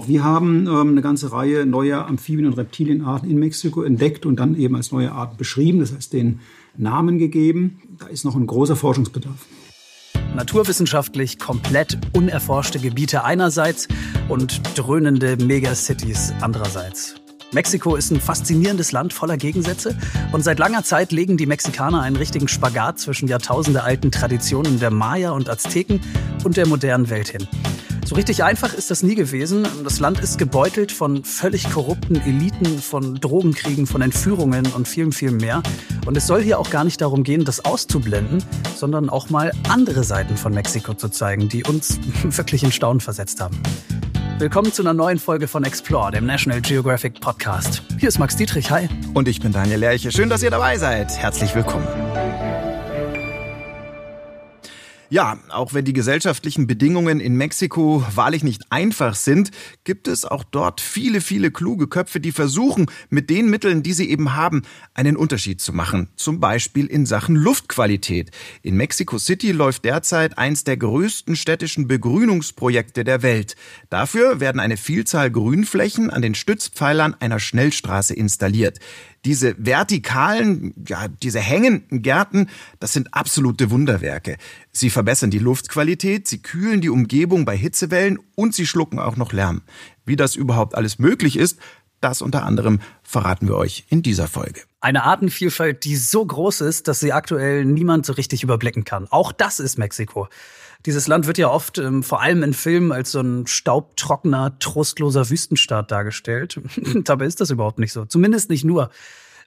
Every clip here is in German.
Auch wir haben ähm, eine ganze Reihe neuer Amphibien- und Reptilienarten in Mexiko entdeckt und dann eben als neue Arten beschrieben, das heißt den Namen gegeben. Da ist noch ein großer Forschungsbedarf. Naturwissenschaftlich komplett unerforschte Gebiete einerseits und dröhnende Megacities andererseits. Mexiko ist ein faszinierendes Land voller Gegensätze und seit langer Zeit legen die Mexikaner einen richtigen Spagat zwischen jahrtausendealten Traditionen der Maya und Azteken und der modernen Welt hin. So richtig einfach ist das nie gewesen. Das Land ist gebeutelt von völlig korrupten Eliten, von Drogenkriegen, von Entführungen und vielem, vielem mehr. Und es soll hier auch gar nicht darum gehen, das auszublenden, sondern auch mal andere Seiten von Mexiko zu zeigen, die uns wirklich in Staunen versetzt haben. Willkommen zu einer neuen Folge von Explore, dem National Geographic Podcast. Hier ist Max Dietrich, hi. Und ich bin Daniel Lerche. Schön, dass ihr dabei seid. Herzlich willkommen. Ja, auch wenn die gesellschaftlichen Bedingungen in Mexiko wahrlich nicht einfach sind, gibt es auch dort viele, viele kluge Köpfe, die versuchen, mit den Mitteln, die sie eben haben, einen Unterschied zu machen. Zum Beispiel in Sachen Luftqualität. In Mexico City läuft derzeit eins der größten städtischen Begrünungsprojekte der Welt. Dafür werden eine Vielzahl Grünflächen an den Stützpfeilern einer Schnellstraße installiert. Diese vertikalen, ja, diese hängenden Gärten, das sind absolute Wunderwerke. Sie verbessern die Luftqualität, sie kühlen die Umgebung bei Hitzewellen und sie schlucken auch noch Lärm. Wie das überhaupt alles möglich ist, das unter anderem verraten wir euch in dieser Folge. Eine Artenvielfalt, die so groß ist, dass sie aktuell niemand so richtig überblicken kann. Auch das ist Mexiko. Dieses Land wird ja oft, ähm, vor allem in Filmen, als so ein staubtrockener, trostloser Wüstenstaat dargestellt. Dabei ist das überhaupt nicht so. Zumindest nicht nur.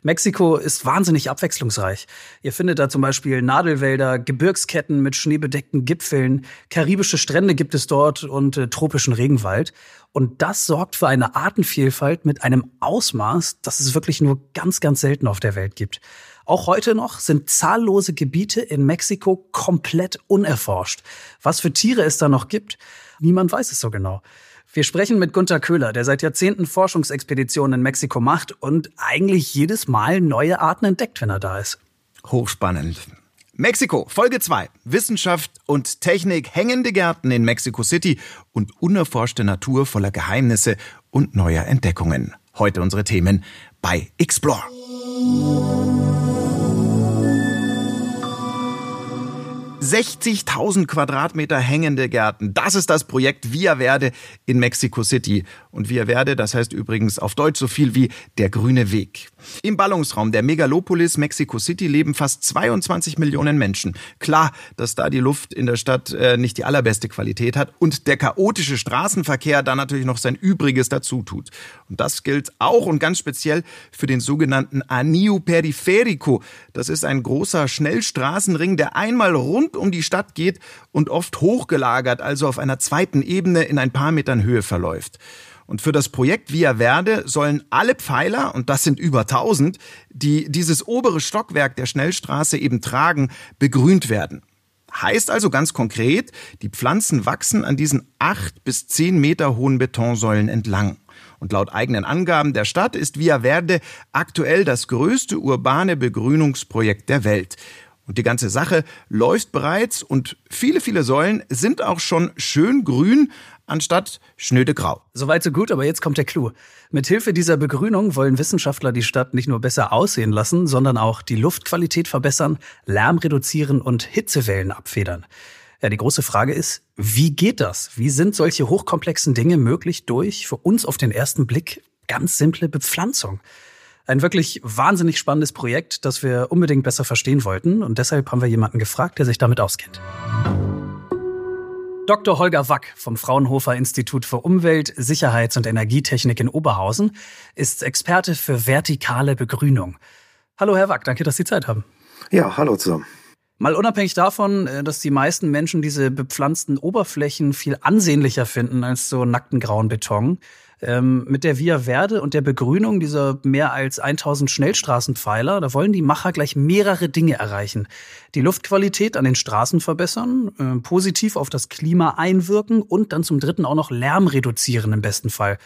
Mexiko ist wahnsinnig abwechslungsreich. Ihr findet da zum Beispiel Nadelwälder, Gebirgsketten mit schneebedeckten Gipfeln, karibische Strände gibt es dort und äh, tropischen Regenwald. Und das sorgt für eine Artenvielfalt mit einem Ausmaß, das es wirklich nur ganz, ganz selten auf der Welt gibt. Auch heute noch sind zahllose Gebiete in Mexiko komplett unerforscht. Was für Tiere es da noch gibt, niemand weiß es so genau. Wir sprechen mit Gunter Köhler, der seit Jahrzehnten Forschungsexpeditionen in Mexiko macht und eigentlich jedes Mal neue Arten entdeckt, wenn er da ist. Hochspannend. Mexiko, Folge 2. Wissenschaft und Technik, hängende Gärten in Mexico City und unerforschte Natur voller Geheimnisse und neuer Entdeckungen. Heute unsere Themen bei Explore. 60.000 Quadratmeter hängende Gärten. Das ist das Projekt Via Verde in Mexico City. Und Via Verde, das heißt übrigens auf Deutsch so viel wie der grüne Weg. Im Ballungsraum der Megalopolis Mexico City leben fast 22 Millionen Menschen. Klar, dass da die Luft in der Stadt äh, nicht die allerbeste Qualität hat und der chaotische Straßenverkehr da natürlich noch sein Übriges dazu tut. Und das gilt auch und ganz speziell für den sogenannten Anillo Periferico. Das ist ein großer Schnellstraßenring, der einmal rund um die Stadt geht und oft hochgelagert, also auf einer zweiten Ebene in ein paar Metern Höhe verläuft. Und für das Projekt Via Verde sollen alle Pfeiler, und das sind über 1000, die dieses obere Stockwerk der Schnellstraße eben tragen, begrünt werden. Heißt also ganz konkret, die Pflanzen wachsen an diesen acht bis zehn Meter hohen Betonsäulen entlang. Und laut eigenen Angaben der Stadt ist Via Verde aktuell das größte urbane Begrünungsprojekt der Welt. Und die ganze Sache läuft bereits und viele, viele Säulen sind auch schon schön grün anstatt schnöde grau. Soweit so gut, aber jetzt kommt der Clou. Mithilfe dieser Begrünung wollen Wissenschaftler die Stadt nicht nur besser aussehen lassen, sondern auch die Luftqualität verbessern, Lärm reduzieren und Hitzewellen abfedern. Ja, die große Frage ist, wie geht das? Wie sind solche hochkomplexen Dinge möglich durch für uns auf den ersten Blick ganz simple Bepflanzung? Ein wirklich wahnsinnig spannendes Projekt, das wir unbedingt besser verstehen wollten. Und deshalb haben wir jemanden gefragt, der sich damit auskennt. Dr. Holger Wack vom Fraunhofer Institut für Umwelt, Sicherheits- und Energietechnik in Oberhausen ist Experte für vertikale Begrünung. Hallo, Herr Wack, danke, dass Sie Zeit haben. Ja, hallo zusammen. Mal unabhängig davon, äh, dass die meisten Menschen diese bepflanzten Oberflächen viel ansehnlicher finden als so nackten grauen Beton. Ähm, mit der Via Verde und der Begrünung dieser mehr als 1000 Schnellstraßenpfeiler, da wollen die Macher gleich mehrere Dinge erreichen. Die Luftqualität an den Straßen verbessern, äh, positiv auf das Klima einwirken und dann zum dritten auch noch Lärm reduzieren im besten Fall.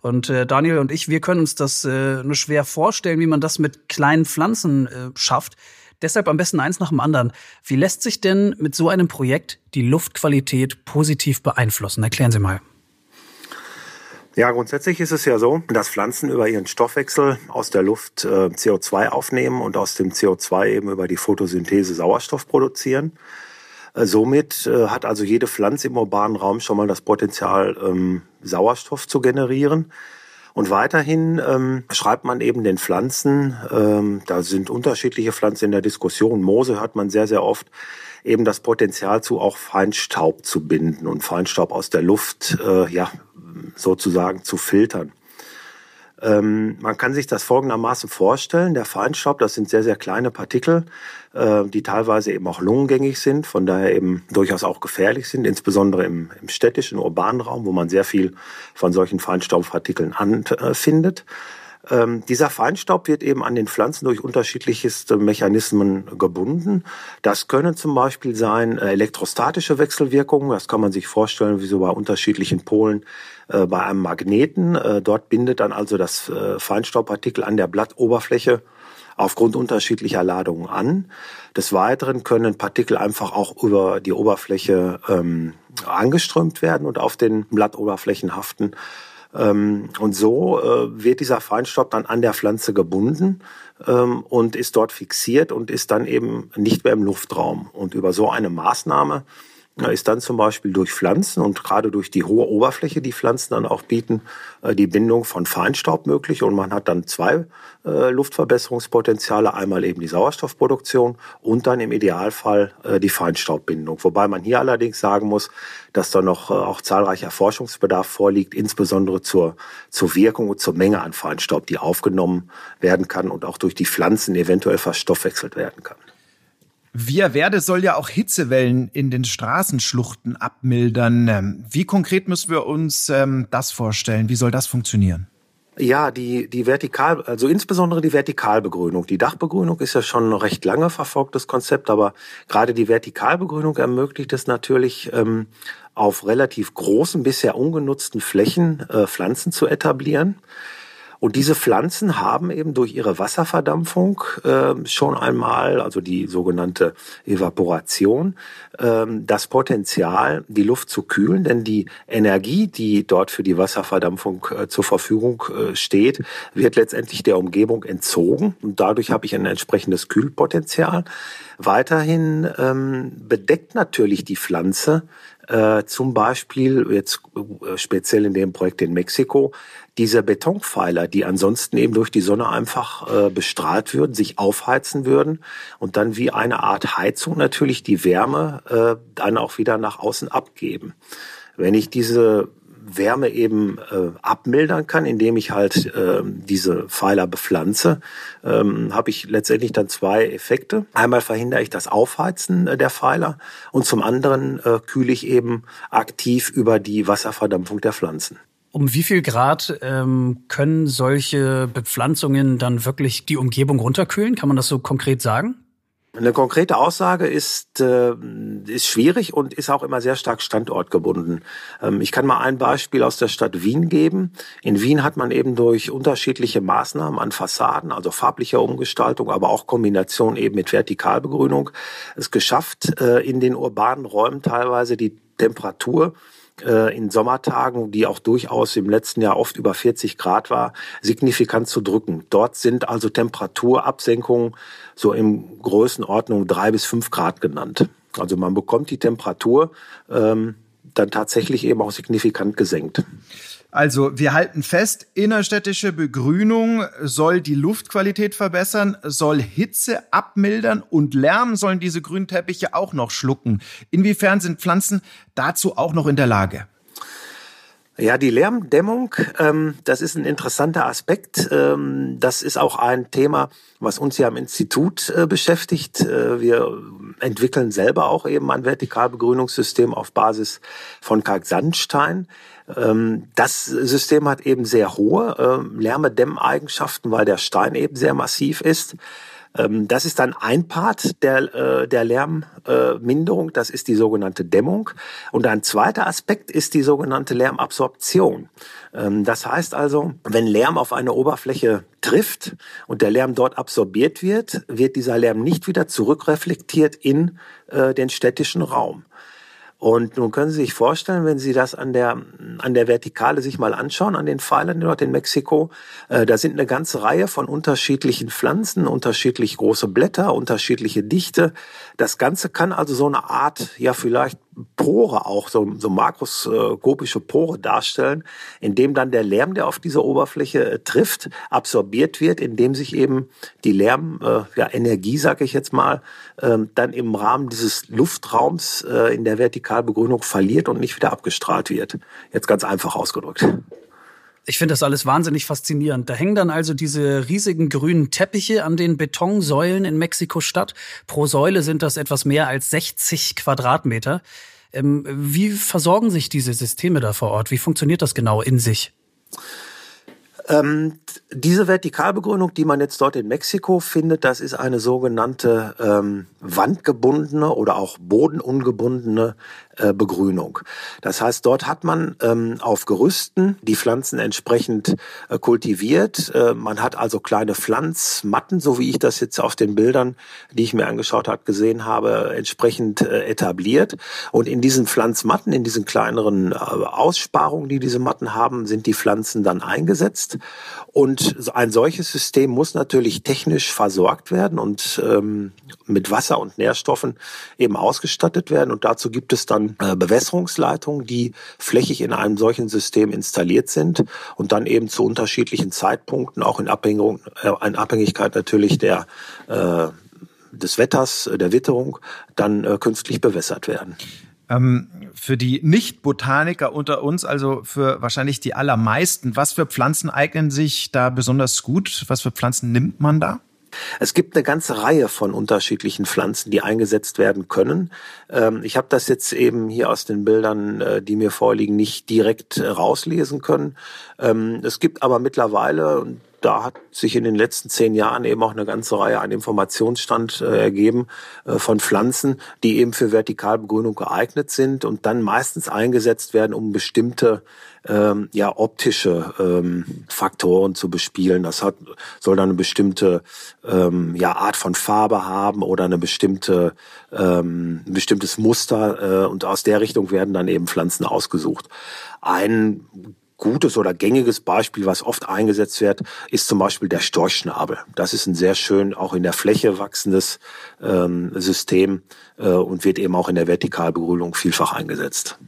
Und äh, Daniel und ich, wir können uns das äh, nur schwer vorstellen, wie man das mit kleinen Pflanzen äh, schafft. Deshalb am besten eins nach dem anderen. Wie lässt sich denn mit so einem Projekt die Luftqualität positiv beeinflussen? Erklären Sie mal. Ja, grundsätzlich ist es ja so, dass Pflanzen über ihren Stoffwechsel aus der Luft äh, CO2 aufnehmen und aus dem CO2 eben über die Photosynthese Sauerstoff produzieren. Äh, somit äh, hat also jede Pflanze im urbanen Raum schon mal das Potenzial, ähm, Sauerstoff zu generieren. Und weiterhin ähm, schreibt man eben den Pflanzen, ähm, da sind unterschiedliche Pflanzen in der Diskussion. Moose hört man sehr, sehr oft, eben das Potenzial zu, auch Feinstaub zu binden und Feinstaub aus der Luft, äh, ja, sozusagen zu filtern. Ähm, man kann sich das folgendermaßen vorstellen. Der Feinstaub, das sind sehr, sehr kleine Partikel, äh, die teilweise eben auch lungengängig sind, von daher eben durchaus auch gefährlich sind, insbesondere im, im städtischen, urbanen Raum, wo man sehr viel von solchen Feinstaubpartikeln anfindet. Äh, ähm, dieser Feinstaub wird eben an den Pflanzen durch unterschiedlichste Mechanismen gebunden. Das können zum Beispiel sein äh, elektrostatische Wechselwirkungen. Das kann man sich vorstellen, wie so bei unterschiedlichen Polen äh, bei einem Magneten. Äh, dort bindet dann also das äh, Feinstaubpartikel an der Blattoberfläche aufgrund unterschiedlicher Ladungen an. Des Weiteren können Partikel einfach auch über die Oberfläche ähm, angeströmt werden und auf den Blattoberflächen haften. Ähm, und so äh, wird dieser Feinstaub dann an der Pflanze gebunden ähm, und ist dort fixiert und ist dann eben nicht mehr im Luftraum. Und über so eine Maßnahme ist dann zum Beispiel durch Pflanzen und gerade durch die hohe Oberfläche, die Pflanzen dann auch bieten, äh, die Bindung von Feinstaub möglich. Und man hat dann zwei äh, Luftverbesserungspotenziale. Einmal eben die Sauerstoffproduktion und dann im Idealfall äh, die Feinstaubbindung. Wobei man hier allerdings sagen muss, dass da noch auch zahlreicher Forschungsbedarf vorliegt, insbesondere zur, zur Wirkung und zur Menge an Feinstaub, die aufgenommen werden kann und auch durch die Pflanzen eventuell verstoffwechselt werden kann. Via Verde soll ja auch Hitzewellen in den Straßenschluchten abmildern. Ähm, wie konkret müssen wir uns ähm, das vorstellen? Wie soll das funktionieren? Ja, die, die Vertikal, also insbesondere die Vertikalbegrünung. Die Dachbegrünung ist ja schon ein recht lange verfolgtes Konzept, aber gerade die Vertikalbegrünung ermöglicht es natürlich, ähm, auf relativ großen, bisher ungenutzten Flächen äh, Pflanzen zu etablieren. Und diese Pflanzen haben eben durch ihre Wasserverdampfung äh, schon einmal, also die sogenannte Evaporation, äh, das Potenzial, die Luft zu kühlen, denn die Energie, die dort für die Wasserverdampfung äh, zur Verfügung äh, steht, wird letztendlich der Umgebung entzogen und dadurch habe ich ein entsprechendes Kühlpotenzial. Weiterhin ähm, bedeckt natürlich die Pflanze äh, zum Beispiel jetzt äh, speziell in dem Projekt in Mexiko diese Betonpfeiler, die ansonsten eben durch die Sonne einfach äh, bestrahlt würden, sich aufheizen würden und dann wie eine Art Heizung natürlich die Wärme dann auch wieder nach außen abgeben. Wenn ich diese Wärme eben äh, abmildern kann, indem ich halt äh, diese Pfeiler bepflanze, ähm, habe ich letztendlich dann zwei Effekte. Einmal verhindere ich das Aufheizen äh, der Pfeiler und zum anderen äh, kühle ich eben aktiv über die Wasserverdampfung der Pflanzen. Um wie viel Grad ähm, können solche Bepflanzungen dann wirklich die Umgebung runterkühlen? Kann man das so konkret sagen? Eine konkrete Aussage ist, äh, ist schwierig und ist auch immer sehr stark standortgebunden. Ähm, ich kann mal ein Beispiel aus der Stadt Wien geben. In Wien hat man eben durch unterschiedliche Maßnahmen an Fassaden, also farblicher Umgestaltung, aber auch Kombination eben mit Vertikalbegrünung, es geschafft, äh, in den urbanen Räumen teilweise die Temperatur äh, in Sommertagen, die auch durchaus im letzten Jahr oft über 40 Grad war, signifikant zu drücken. Dort sind also Temperaturabsenkungen so in Größenordnung drei bis fünf Grad genannt. Also man bekommt die Temperatur ähm, dann tatsächlich eben auch signifikant gesenkt. Also wir halten fest, innerstädtische Begrünung soll die Luftqualität verbessern, soll Hitze abmildern und Lärm sollen diese Grünteppiche auch noch schlucken. Inwiefern sind Pflanzen dazu auch noch in der Lage? Ja, die Lärmdämmung, ähm, das ist ein interessanter Aspekt. Ähm, das ist auch ein Thema, was uns ja am Institut äh, beschäftigt. Äh, wir entwickeln selber auch eben ein Vertikalbegrünungssystem auf Basis von Kalksandstein. Ähm, das System hat eben sehr hohe ähm, Lärmedämmeigenschaften, weil der Stein eben sehr massiv ist. Ähm, das ist dann ein Part der, äh, der Lärmminderung, das ist die sogenannte Dämmung. Und ein zweiter Aspekt ist die sogenannte Lärmabsorption. Das heißt also, wenn Lärm auf eine Oberfläche trifft und der Lärm dort absorbiert wird, wird dieser Lärm nicht wieder zurückreflektiert in äh, den städtischen Raum. Und nun können Sie sich vorstellen, wenn Sie das an der, an der Vertikale sich mal anschauen, an den Pfeilern dort in Mexiko, äh, da sind eine ganze Reihe von unterschiedlichen Pflanzen, unterschiedlich große Blätter, unterschiedliche Dichte. Das Ganze kann also so eine Art, ja vielleicht Pore auch, so, so makroskopische Pore darstellen, indem dann der Lärm, der auf dieser Oberfläche äh, trifft, absorbiert wird, indem sich eben die Lärm, äh, ja, Energie, sage ich jetzt mal, äh, dann im Rahmen dieses Luftraums äh, in der Vertikalbegrünung verliert und nicht wieder abgestrahlt wird. Jetzt ganz einfach ausgedrückt. Ich finde das alles wahnsinnig faszinierend. Da hängen dann also diese riesigen grünen Teppiche an den Betonsäulen in Mexiko-Stadt. Pro Säule sind das etwas mehr als 60 Quadratmeter. Ähm, wie versorgen sich diese Systeme da vor Ort? Wie funktioniert das genau in sich? Ähm, diese Vertikalbegrünung, die man jetzt dort in Mexiko findet, das ist eine sogenannte ähm, wandgebundene oder auch bodenungebundene äh, Begrünung. Das heißt, dort hat man ähm, auf Gerüsten die Pflanzen entsprechend äh, kultiviert. Äh, man hat also kleine Pflanzmatten, so wie ich das jetzt auf den Bildern, die ich mir angeschaut habe, gesehen habe, entsprechend äh, etabliert. Und in diesen Pflanzmatten, in diesen kleineren äh, Aussparungen, die diese Matten haben, sind die Pflanzen dann eingesetzt. Und ein solches System muss natürlich technisch versorgt werden und ähm, mit Wasser und Nährstoffen eben ausgestattet werden. Und dazu gibt es dann äh, Bewässerungsleitungen, die flächig in einem solchen System installiert sind und dann eben zu unterschiedlichen Zeitpunkten, auch in, Abhängig, äh, in Abhängigkeit natürlich der äh, des Wetters, der Witterung, dann künstlich bewässert werden. Ähm, für die Nicht-Botaniker unter uns, also für wahrscheinlich die allermeisten, was für Pflanzen eignen sich da besonders gut? Was für Pflanzen nimmt man da? Es gibt eine ganze Reihe von unterschiedlichen Pflanzen, die eingesetzt werden können. Ähm, ich habe das jetzt eben hier aus den Bildern, äh, die mir vorliegen, nicht direkt äh, rauslesen können. Ähm, es gibt aber mittlerweile, da hat sich in den letzten zehn Jahren eben auch eine ganze Reihe an Informationsstand äh, ergeben von Pflanzen, die eben für Vertikalbegrünung geeignet sind und dann meistens eingesetzt werden, um bestimmte ähm, ja optische ähm, Faktoren zu bespielen. Das hat soll dann eine bestimmte ähm, ja Art von Farbe haben oder eine bestimmte ähm, ein bestimmtes Muster äh, und aus der Richtung werden dann eben Pflanzen ausgesucht. Ein gutes oder gängiges Beispiel, was oft eingesetzt wird, ist zum Beispiel der Storchschnabel. Das ist ein sehr schön auch in der Fläche wachsendes ähm, System äh, und wird eben auch in der Vertikalbegrünung vielfach eingesetzt.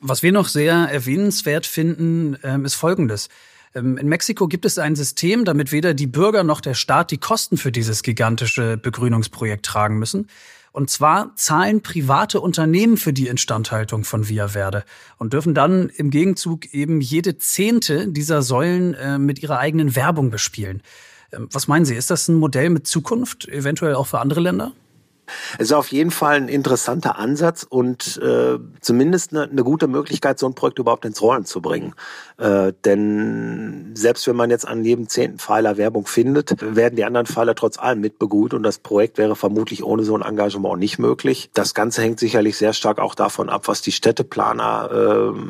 Was wir noch sehr erwähnenswert finden, ähm, ist Folgendes. Ähm, in Mexiko gibt es ein System, damit weder die Bürger noch der Staat die Kosten für dieses gigantische Begrünungsprojekt tragen müssen. Und zwar zahlen private Unternehmen für die Instandhaltung von Via Verde und dürfen dann im Gegenzug eben jede zehnte dieser Säulen äh, mit ihrer eigenen Werbung bespielen. Ähm, was meinen Sie, ist das ein Modell mit Zukunft, eventuell auch für andere Länder? Es ist auf jeden Fall ein interessanter Ansatz und äh, zumindest eine, eine gute Möglichkeit, so ein Projekt überhaupt ins Rollen zu bringen. Äh, denn selbst wenn man jetzt an jedem zehnten Pfeiler Werbung findet, werden die anderen Pfeiler trotz allem mitbegut und das Projekt wäre vermutlich ohne so ein Engagement nicht möglich. Das Ganze hängt sicherlich sehr stark auch davon ab, was die Städteplaner, äh,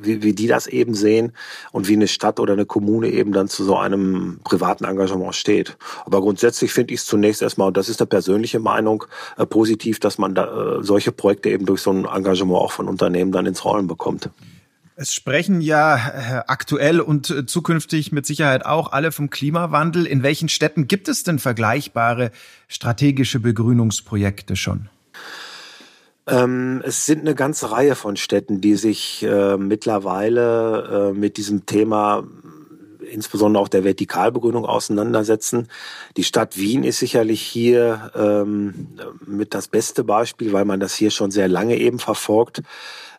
wie, wie die das eben sehen und wie eine Stadt oder eine Kommune eben dann zu so einem privaten Engagement steht. Aber grundsätzlich finde ich es zunächst erstmal, und das ist eine persönliche Meinung, äh, positiv, dass man da, äh, solche Projekte eben durch so ein Engagement auch von Unternehmen dann ins Rollen bekommt. Es sprechen ja äh, aktuell und äh, zukünftig mit Sicherheit auch alle vom Klimawandel. In welchen Städten gibt es denn vergleichbare strategische Begrünungsprojekte schon? Ähm, es sind eine ganze Reihe von Städten, die sich äh, mittlerweile äh, mit diesem Thema insbesondere auch der Vertikalbegrünung auseinandersetzen. Die Stadt Wien ist sicherlich hier ähm, mit das beste Beispiel, weil man das hier schon sehr lange eben verfolgt.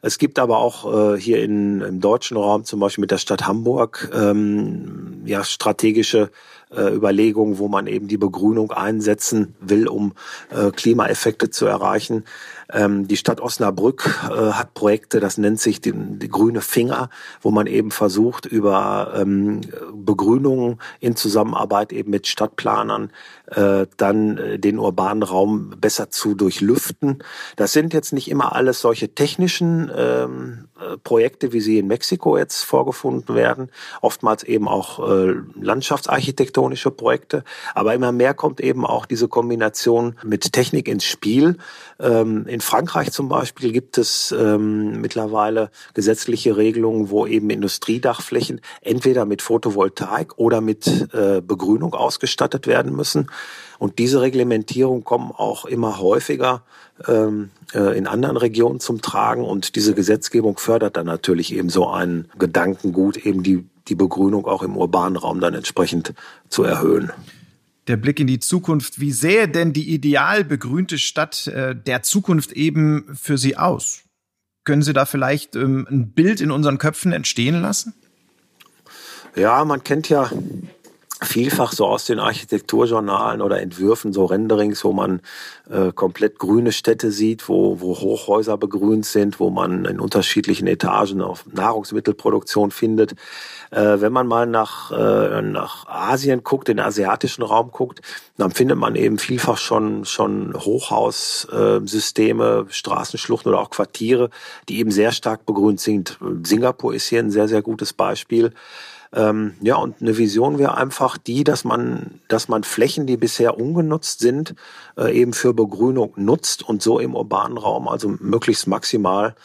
Es gibt aber auch äh, hier in, im deutschen Raum, zum Beispiel mit der Stadt Hamburg, ähm, ja, strategische äh, Überlegungen, wo man eben die Begrünung einsetzen will, um äh, Klimaeffekte zu erreichen. Ähm, die Stadt Osnabrück äh, hat Projekte, das nennt sich die, die grüne Finger, wo man eben versucht, über ähm, Begrünungen in Zusammenarbeit eben mit Stadtplanern äh, dann äh, den urbanen Raum besser zu durchlüften. Das sind jetzt nicht immer alles solche technischen ähm, äh, Projekte, wie sie in Mexiko jetzt vorgefunden werden, oftmals eben auch äh, landschaftsarchitektonische Projekte, aber immer mehr kommt eben auch diese Kombination mit Technik ins Spiel. Ähm, in Frankreich zum Beispiel gibt es ähm, mittlerweile gesetzliche Regelungen, wo eben Industriedachflächen entweder mit Photovoltaik oder mit äh, Begrünung ausgestattet werden müssen. Und diese Reglementierung kommen auch immer häufiger ähm, äh, in anderen Regionen zum Tragen. Und diese Gesetzgebung fördert dann natürlich eben so einen Gedankengut, eben die, die Begrünung auch im urbanen Raum dann entsprechend zu erhöhen. Der Blick in die Zukunft. Wie sähe denn die ideal begrünte Stadt äh, der Zukunft eben für Sie aus? Können Sie da vielleicht ähm, ein Bild in unseren Köpfen entstehen lassen? Ja, man kennt ja vielfach so aus den Architekturjournalen oder Entwürfen so Renderings, wo man äh, komplett grüne Städte sieht, wo, wo Hochhäuser begrünt sind, wo man in unterschiedlichen Etagen auf Nahrungsmittelproduktion findet. Äh, wenn man mal nach, äh, nach Asien guckt, den asiatischen Raum guckt, dann findet man eben vielfach schon, schon Hochhaussysteme, Straßenschluchten oder auch Quartiere, die eben sehr stark begrünt sind. Singapur ist hier ein sehr, sehr gutes Beispiel. Ähm, ja, und eine Vision wäre einfach die, dass man, dass man Flächen, die bisher ungenutzt sind, äh, eben für Begrünung nutzt und so im urbanen Raum also möglichst maximal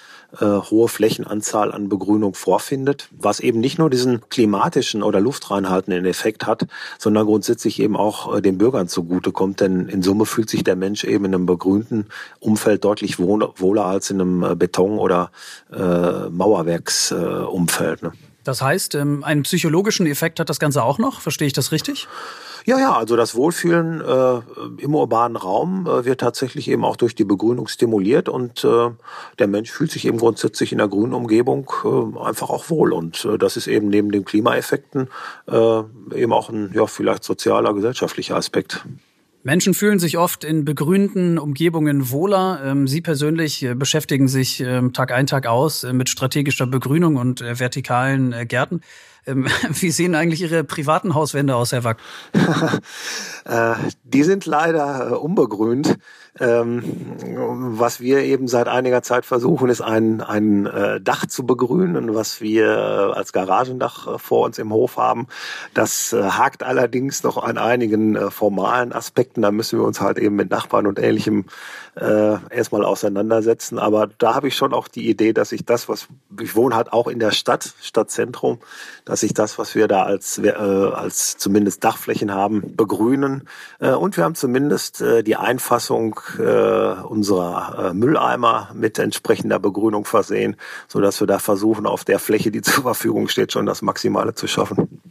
äh, hohe Flächenanzahl an Begrünung vorfindet, was eben nicht nur diesen klimatischen oder luftreinhaltenden Effekt hat, sondern grundsätzlich eben auch äh, den Bürgern zugutekommt. Denn in Summe fühlt sich der Mensch eben in einem begrünten Umfeld deutlich wohler als in einem äh, Beton- oder äh, Mauerwerksumfeld. Äh, ne? Das heißt, ähm, einen psychologischen Effekt hat das Ganze auch noch. Verstehe ich das richtig? Ja, ja, also das Wohlfühlen äh, im urbanen Raum äh, wird tatsächlich eben auch durch die Begrünung stimuliert und äh, der Mensch fühlt sich eben grundsätzlich in der grünen Umgebung äh, einfach auch wohl. Und äh, das ist eben neben den Klimaeffekten äh, eben auch ein ja, vielleicht sozialer, gesellschaftlicher Aspekt. Menschen fühlen sich oft in begrünten Umgebungen wohler. Ähm, Sie persönlich äh, beschäftigen sich ähm, Tag ein, Tag aus äh, mit strategischer Begrünung und äh, vertikalen Gärten. Ähm, wie sehen eigentlich Ihre privaten Hauswände aus, Herr Wack? Die sind leider unbegrünt. Ähm, was wir eben seit einiger Zeit versuchen, ist ein, ein äh, Dach zu begrünen, was wir äh, als Garagendach äh, vor uns im Hof haben. Das äh, hakt allerdings noch an einigen äh, formalen Aspekten. Da müssen wir uns halt eben mit Nachbarn und Ähnlichem äh, erstmal auseinandersetzen. Aber da habe ich schon auch die Idee, dass ich das, was ich wohne halt auch in der Stadt, Stadtzentrum, dass ich das, was wir da als, äh, als zumindest Dachflächen haben, begrünen. Äh, und wir haben zumindest äh, die Einfassung äh, unserer äh, Mülleimer mit entsprechender Begrünung versehen, so dass wir da versuchen, auf der Fläche, die zur Verfügung steht, schon das Maximale zu schaffen.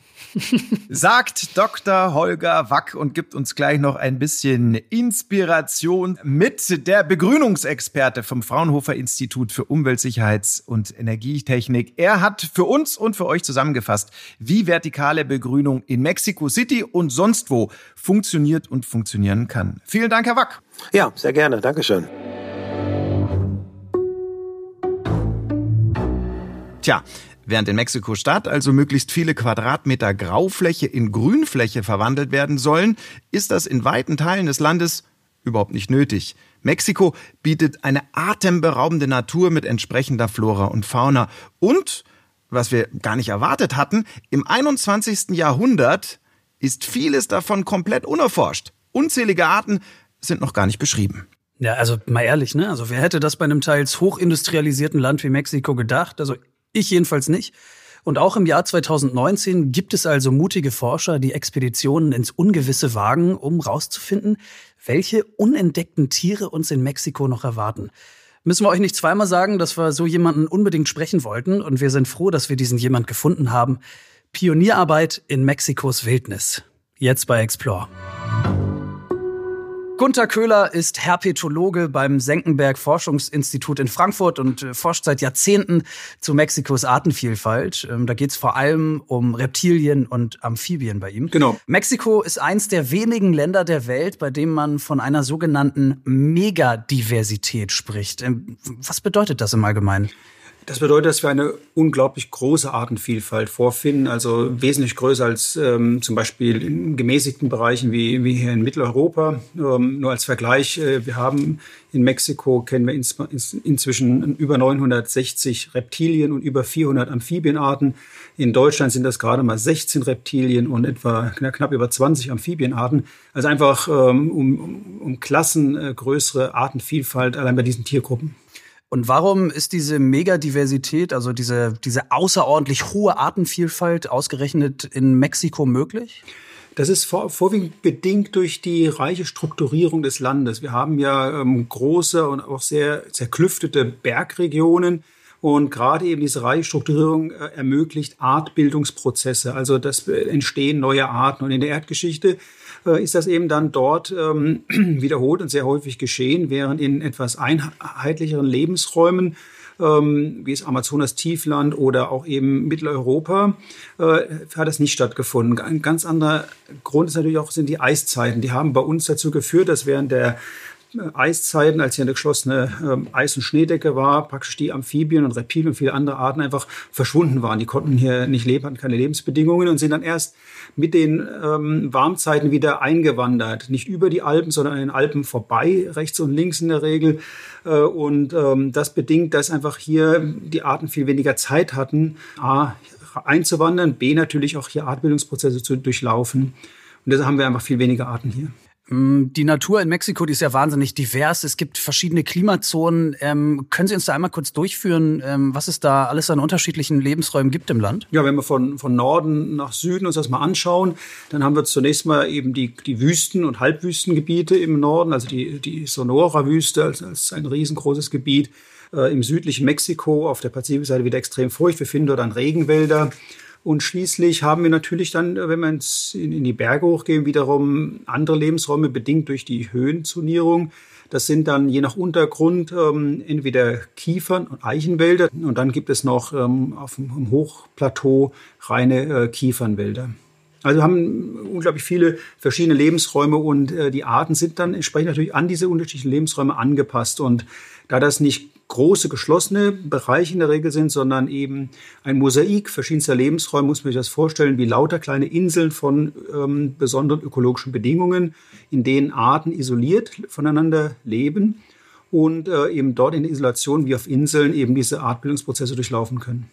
Sagt Dr. Holger Wack und gibt uns gleich noch ein bisschen Inspiration mit der Begrünungsexperte vom Fraunhofer Institut für Umweltsicherheits- und Energietechnik. Er hat für uns und für euch zusammengefasst, wie vertikale Begrünung in Mexico City und sonst wo funktioniert und funktionieren kann. Vielen Dank, Herr Wack. Ja, sehr gerne. Dankeschön. Tja, Während in Mexiko-Stadt also möglichst viele Quadratmeter Graufläche in Grünfläche verwandelt werden sollen, ist das in weiten Teilen des Landes überhaupt nicht nötig. Mexiko bietet eine atemberaubende Natur mit entsprechender Flora und Fauna. Und, was wir gar nicht erwartet hatten, im 21. Jahrhundert ist vieles davon komplett unerforscht. Unzählige Arten sind noch gar nicht beschrieben. Ja, also mal ehrlich, ne? Also wer hätte das bei einem teils hochindustrialisierten Land wie Mexiko gedacht? Also ich jedenfalls nicht. Und auch im Jahr 2019 gibt es also mutige Forscher, die Expeditionen ins Ungewisse wagen, um rauszufinden, welche unentdeckten Tiere uns in Mexiko noch erwarten. Müssen wir euch nicht zweimal sagen, dass wir so jemanden unbedingt sprechen wollten und wir sind froh, dass wir diesen jemand gefunden haben. Pionierarbeit in Mexikos Wildnis. Jetzt bei Explore. Gunter Köhler ist Herpetologe beim Senckenberg Forschungsinstitut in Frankfurt und äh, forscht seit Jahrzehnten zu Mexikos Artenvielfalt. Ähm, da geht es vor allem um Reptilien und Amphibien bei ihm. Genau. Mexiko ist eins der wenigen Länder der Welt, bei dem man von einer sogenannten Megadiversität spricht. Ähm, was bedeutet das im Allgemeinen? Das bedeutet, dass wir eine unglaublich große Artenvielfalt vorfinden, also wesentlich größer als ähm, zum Beispiel in gemäßigten Bereichen wie, wie hier in Mitteleuropa. Ähm, nur als Vergleich, äh, wir haben in Mexiko, kennen wir ins, inzwischen über 960 Reptilien und über 400 Amphibienarten. In Deutschland sind das gerade mal 16 Reptilien und etwa knapp über 20 Amphibienarten. Also einfach ähm, um, um Klassen äh, größere Artenvielfalt allein bei diesen Tiergruppen. Und warum ist diese Megadiversität, also diese, diese außerordentlich hohe Artenvielfalt ausgerechnet in Mexiko möglich? Das ist vor, vorwiegend bedingt durch die reiche Strukturierung des Landes. Wir haben ja ähm, große und auch sehr zerklüftete Bergregionen. Und gerade eben diese reiche Strukturierung äh, ermöglicht Artbildungsprozesse, also das Entstehen neuer Arten. Und in der Erdgeschichte äh, ist das eben dann dort ähm, wiederholt und sehr häufig geschehen, während in etwas einheitlicheren Lebensräumen ähm, wie es Amazonas Tiefland oder auch eben Mitteleuropa, äh, hat das nicht stattgefunden. Ein ganz anderer Grund ist natürlich auch, sind die Eiszeiten. Die haben bei uns dazu geführt, dass während der Eiszeiten, als hier eine geschlossene ähm, Eis- und Schneedecke war, praktisch die Amphibien und Reptilien und viele andere Arten einfach verschwunden waren. Die konnten hier nicht leben, hatten keine Lebensbedingungen und sind dann erst mit den ähm, Warmzeiten wieder eingewandert. Nicht über die Alpen, sondern an den Alpen vorbei, rechts und links in der Regel. Äh, und ähm, das bedingt, dass einfach hier die Arten viel weniger Zeit hatten, A, einzuwandern, B, natürlich auch hier Artbildungsprozesse zu durchlaufen. Und deshalb haben wir einfach viel weniger Arten hier. Mm, die Natur in Mexiko, die ist ja wahnsinnig divers. Es gibt verschiedene Klimazonen. Ähm, können Sie uns da einmal kurz durchführen, ähm, was es da alles an unterschiedlichen Lebensräumen gibt im Land? Ja, wenn wir von, von Norden nach Süden uns das mal anschauen, dann haben wir zunächst mal eben die, die Wüsten- und Halbwüstengebiete im Norden, also die, die Sonora-Wüste als, als ein riesengroßes Gebiet. Äh, Im südlichen Mexiko auf der Pazifikseite wieder extrem feucht. Wir finden dort dann Regenwälder. Und schließlich haben wir natürlich dann, wenn wir in, in die Berge hochgehen, wiederum andere Lebensräume bedingt durch die Höhenzonierung. Das sind dann je nach Untergrund ähm, entweder Kiefern und Eichenwälder und dann gibt es noch ähm, auf dem Hochplateau reine äh, Kiefernwälder. Also haben unglaublich viele verschiedene Lebensräume und äh, die Arten sind dann entsprechend natürlich an diese unterschiedlichen Lebensräume angepasst. Und da das nicht große geschlossene Bereiche in der Regel sind, sondern eben ein Mosaik verschiedenster Lebensräume, muss man sich das vorstellen, wie lauter kleine Inseln von ähm, besonderen ökologischen Bedingungen, in denen Arten isoliert voneinander leben und äh, eben dort in Isolation wie auf Inseln eben diese Artbildungsprozesse durchlaufen können.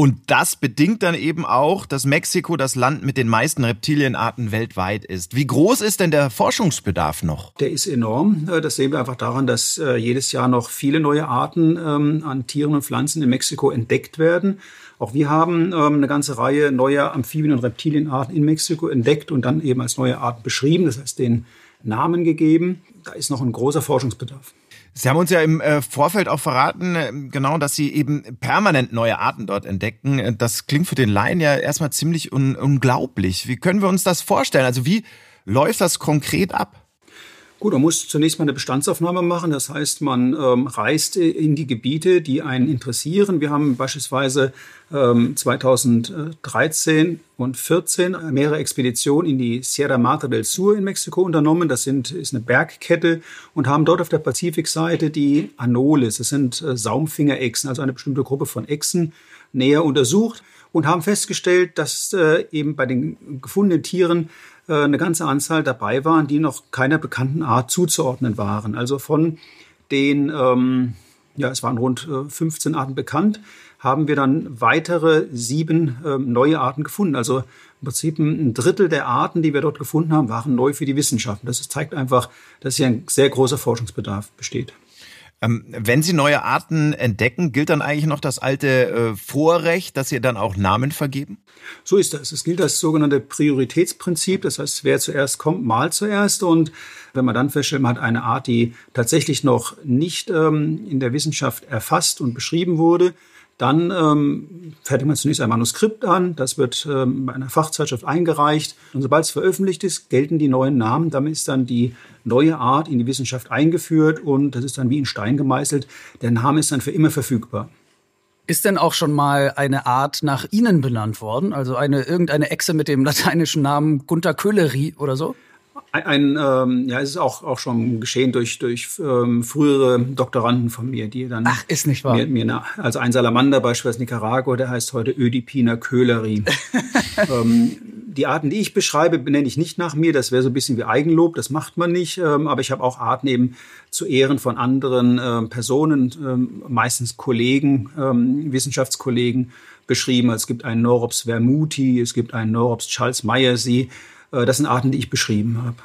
Und das bedingt dann eben auch, dass Mexiko das Land mit den meisten Reptilienarten weltweit ist. Wie groß ist denn der Forschungsbedarf noch? Der ist enorm. Äh, das sehen wir einfach daran, dass äh, jedes Jahr noch viele neue Arten ähm, an Tieren und Pflanzen in Mexiko entdeckt werden. Auch wir haben ähm, eine ganze Reihe neuer Amphibien- und Reptilienarten in Mexiko entdeckt und dann eben als neue Arten beschrieben, das heißt den Namen gegeben. Da ist noch ein großer Forschungsbedarf. Sie haben uns ja im äh, Vorfeld auch verraten, äh, genau, dass Sie eben permanent neue Arten dort entdecken. Äh, das klingt für den Laien ja erstmal ziemlich un unglaublich. Wie können wir uns das vorstellen? Also wie läuft das konkret ab? Gut, man muss zunächst mal eine Bestandsaufnahme machen. Das heißt, man ähm, reist in die Gebiete, die einen interessieren. Wir haben beispielsweise ähm, 2013 und 14 mehrere Expeditionen in die Sierra Madre del Sur in Mexiko unternommen. Das sind, ist eine Bergkette und haben dort auf der Pazifikseite die Anoles. Das sind äh, Saumfingerechsen, also eine bestimmte Gruppe von Echsen, näher untersucht und haben festgestellt, dass äh, eben bei den gefundenen Tieren eine ganze Anzahl dabei waren, die noch keiner bekannten Art zuzuordnen waren. Also von den, ähm, ja, es waren rund 15 äh, Arten bekannt, haben wir dann weitere sieben ähm, neue Arten gefunden. Also im Prinzip ein Drittel der Arten, die wir dort gefunden haben, waren neu für die Wissenschaften. Das zeigt einfach, dass hier ein sehr großer Forschungsbedarf besteht. Ähm, wenn Sie neue Arten entdecken, gilt dann eigentlich noch das alte äh, Vorrecht, dass Sie dann auch Namen vergeben? So ist das. Es gilt das sogenannte Prioritätsprinzip. Das heißt, wer zuerst kommt, mal zuerst. Und wenn man dann feststellt, man hat eine Art, die tatsächlich noch nicht ähm, in der Wissenschaft erfasst und beschrieben wurde, dann ähm, fertigt man zunächst ein Manuskript an, das wird ähm, bei einer Fachzeitschrift eingereicht und sobald es veröffentlicht ist, gelten die neuen Namen. Damit ist dann die neue Art in die Wissenschaft eingeführt und das ist dann wie in Stein gemeißelt. Der Name ist dann für immer verfügbar. Ist denn auch schon mal eine Art nach Ihnen benannt worden? Also eine irgendeine Echse mit dem lateinischen Namen Gunther Köhleri oder so? Ein, ähm, ja, es ist auch, auch schon geschehen durch, durch ähm, frühere Doktoranden von mir, die dann. Ach, ist nicht wahr. Mir, mir also ein Salamander beispielsweise Nicaragua, der heißt heute Ödipina köhleri. ähm, die Arten, die ich beschreibe, benenne ich nicht nach mir. Das wäre so ein bisschen wie Eigenlob, das macht man nicht. Ähm, aber ich habe auch Arten eben zu Ehren von anderen ähm, Personen, ähm, meistens Kollegen, ähm, Wissenschaftskollegen beschrieben. Es gibt einen Norops vermuti, es gibt einen Norops Charles Myersee. Äh, das sind Arten, die ich beschrieben habe.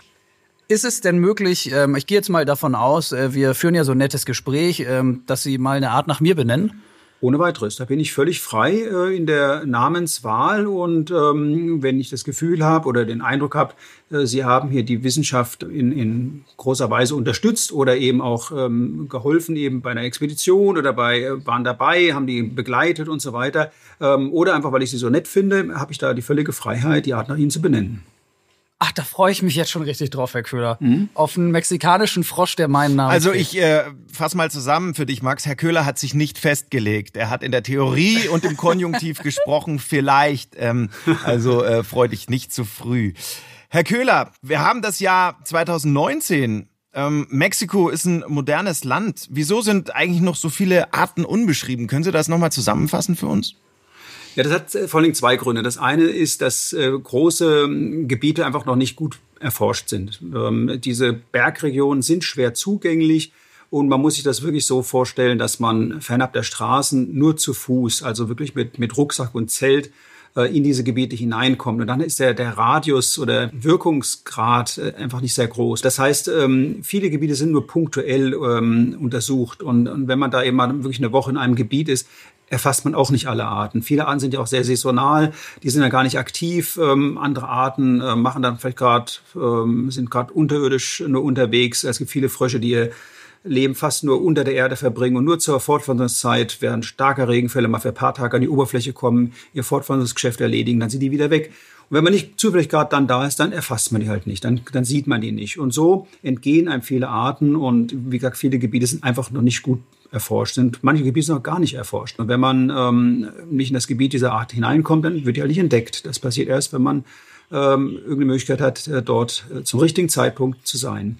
Ist es denn möglich, ähm, ich gehe jetzt mal davon aus, äh, wir führen ja so ein nettes Gespräch, ähm, dass Sie mal eine Art nach mir benennen? Ohne weiteres. Da bin ich völlig frei äh, in der Namenswahl und ähm, wenn ich das Gefühl habe oder den Eindruck habe, äh, Sie haben hier die Wissenschaft in, in großer Weise unterstützt oder eben auch ähm, geholfen eben bei einer Expedition oder bei äh, waren dabei, haben die begleitet und so weiter ähm, oder einfach weil ich sie so nett finde, habe ich da die völlige Freiheit, die Art nach Ihnen zu benennen. Ach, da freue ich mich jetzt schon richtig drauf, Herr Köhler. Mhm. Auf einen mexikanischen Frosch, der meinen Namen Also ich äh, fass mal zusammen für dich, Max. Herr Köhler hat sich nicht festgelegt. Er hat in der Theorie und im Konjunktiv gesprochen, vielleicht. Ähm, also äh, freu dich nicht zu früh. Herr Köhler, wir haben das Jahr 2019. Ähm, Mexiko ist ein modernes Land. Wieso sind eigentlich noch so viele Arten unbeschrieben? Können Sie das nochmal zusammenfassen für uns? Ja, das hat äh, vor allem zwei Gründe. Das eine ist, dass äh, große ähm, Gebiete einfach noch nicht gut erforscht sind. Ähm, diese Bergregionen sind schwer zugänglich. Und man muss sich das wirklich so vorstellen, dass man fernab der Straßen nur zu Fuß, also wirklich mit, mit Rucksack und Zelt, äh, in diese Gebiete hineinkommt. Und dann ist der, der Radius oder Wirkungsgrad einfach nicht sehr groß. Das heißt, ähm, viele Gebiete sind nur punktuell untersucht. Und, und wenn man da eben mal wirklich eine Woche in einem Gebiet ist, erfasst man auch nicht alle Arten. Viele Arten sind ja auch sehr saisonal, die sind ja gar nicht aktiv. Ähm, andere Arten äh, machen dann vielleicht gerade, ähm, sind gerade unterirdisch nur unterwegs. Es gibt viele Frösche, die ihr Leben fast nur unter der Erde verbringen und nur zur Fortpflanzungszeit, während starker Regenfälle mal für ein paar Tage an die Oberfläche kommen, ihr Fortpflanzungsgeschäft erledigen, dann sind die wieder weg. Und wenn man nicht zufällig gerade dann da ist, dann erfasst man die halt nicht, dann, dann sieht man die nicht. Und so entgehen einem viele Arten und wie gesagt, viele Gebiete sind einfach noch nicht gut erforscht sind. Manche Gebiete sind noch gar nicht erforscht. Und wenn man ähm, nicht in das Gebiet dieser Art hineinkommt, dann wird die halt nicht entdeckt. Das passiert erst, wenn man ähm, irgendeine Möglichkeit hat, äh, dort äh, zum richtigen Zeitpunkt zu sein.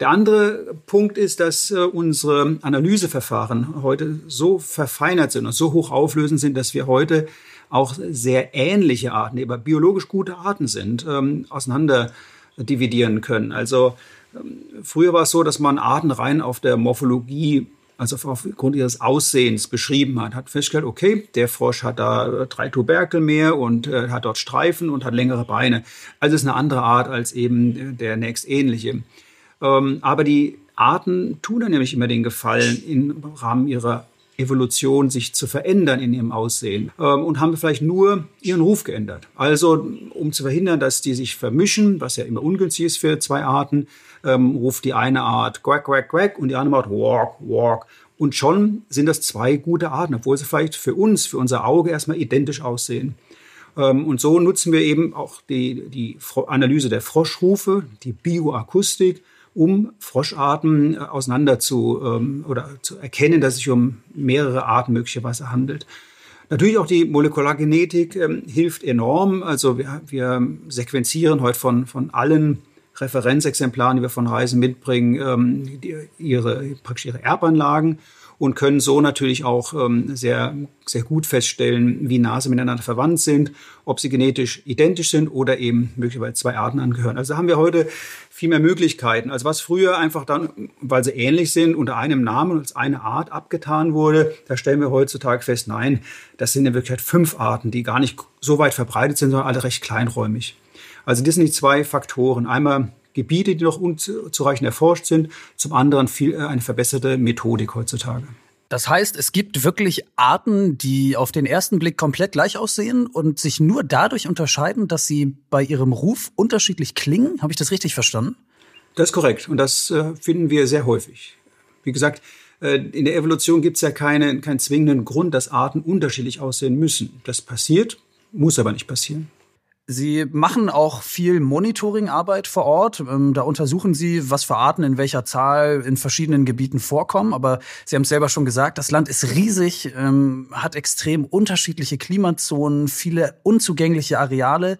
Der andere Punkt ist, dass äh, unsere Analyseverfahren heute so verfeinert sind und so hoch auflösend sind, dass wir heute auch sehr ähnliche Arten, die aber biologisch gute Arten sind, ähm, auseinander dividieren können. Also ähm, früher war es so, dass man Arten rein auf der Morphologie also aufgrund ihres Aussehens beschrieben hat, hat festgestellt, okay, der Frosch hat da drei Tuberkel mehr und äh, hat dort Streifen und hat längere Beine. Also ist eine andere Art als eben der nächstähnliche. Ähm, aber die Arten tun dann nämlich immer den Gefallen, im Rahmen ihrer Evolution sich zu verändern in ihrem Aussehen ähm, und haben vielleicht nur ihren Ruf geändert. Also um zu verhindern, dass die sich vermischen, was ja immer ungünstig ist für zwei Arten, ähm, ruft die eine Art quack, quack, quack und die andere Art walk, walk. Und schon sind das zwei gute Arten, obwohl sie vielleicht für uns, für unser Auge erstmal identisch aussehen. Ähm, und so nutzen wir eben auch die, die Analyse der Froschrufe, die Bioakustik, um Froscharten äh, auseinander zu ähm, oder zu erkennen, dass es sich um mehrere Arten möglicherweise handelt. Natürlich auch die Molekulargenetik ähm, hilft enorm. Also wir, wir sequenzieren heute von, von allen Referenzexemplaren, die wir von Reisen mitbringen, ähm, die, ihre, praktisch ihre Erbanlagen und können so natürlich auch ähm, sehr, sehr gut feststellen, wie nah sie miteinander verwandt sind, ob sie genetisch identisch sind oder eben möglicherweise zwei Arten angehören. Also haben wir heute viel mehr Möglichkeiten, als was früher einfach dann, weil sie ähnlich sind, unter einem Namen als eine Art abgetan wurde. Da stellen wir heutzutage fest, nein, das sind in Wirklichkeit fünf Arten, die gar nicht so weit verbreitet sind, sondern alle recht kleinräumig. Also das sind die zwei Faktoren. Einmal Gebiete, die noch unzureichend erforscht sind, zum anderen viel, äh, eine verbesserte Methodik heutzutage. Das heißt, es gibt wirklich Arten, die auf den ersten Blick komplett gleich aussehen und sich nur dadurch unterscheiden, dass sie bei ihrem Ruf unterschiedlich klingen. Habe ich das richtig verstanden? Das ist korrekt und das äh, finden wir sehr häufig. Wie gesagt, äh, in der Evolution gibt es ja keine, keinen zwingenden Grund, dass Arten unterschiedlich aussehen müssen. Das passiert, muss aber nicht passieren. Sie machen auch viel Monitoringarbeit vor Ort. Ähm, da untersuchen Sie, was für Arten in welcher Zahl in verschiedenen Gebieten vorkommen. Aber Sie haben es selber schon gesagt, das Land ist riesig, ähm, hat extrem unterschiedliche Klimazonen, viele unzugängliche Areale.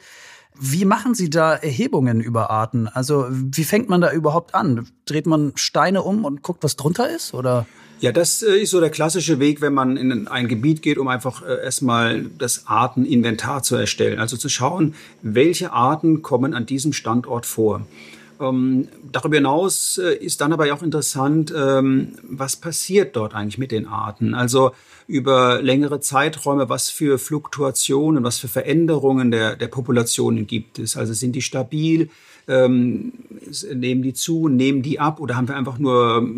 Wie machen Sie da Erhebungen über Arten? Also wie fängt man da überhaupt an? Dreht man Steine um und guckt, was drunter ist? Oder? Ja, das äh, ist so der klassische Weg, wenn man in ein Gebiet geht, um einfach äh, erstmal das Arteninventar zu erstellen. Also zu schauen, welche Arten kommen an diesem Standort vor. Ähm, darüber hinaus äh, ist dann aber auch interessant, ähm, was passiert dort eigentlich mit den Arten? Also über längere Zeiträume, was für Fluktuationen, was für Veränderungen der, der Populationen gibt es? Also sind die stabil? Ähm, nehmen die zu, nehmen die ab oder haben wir einfach nur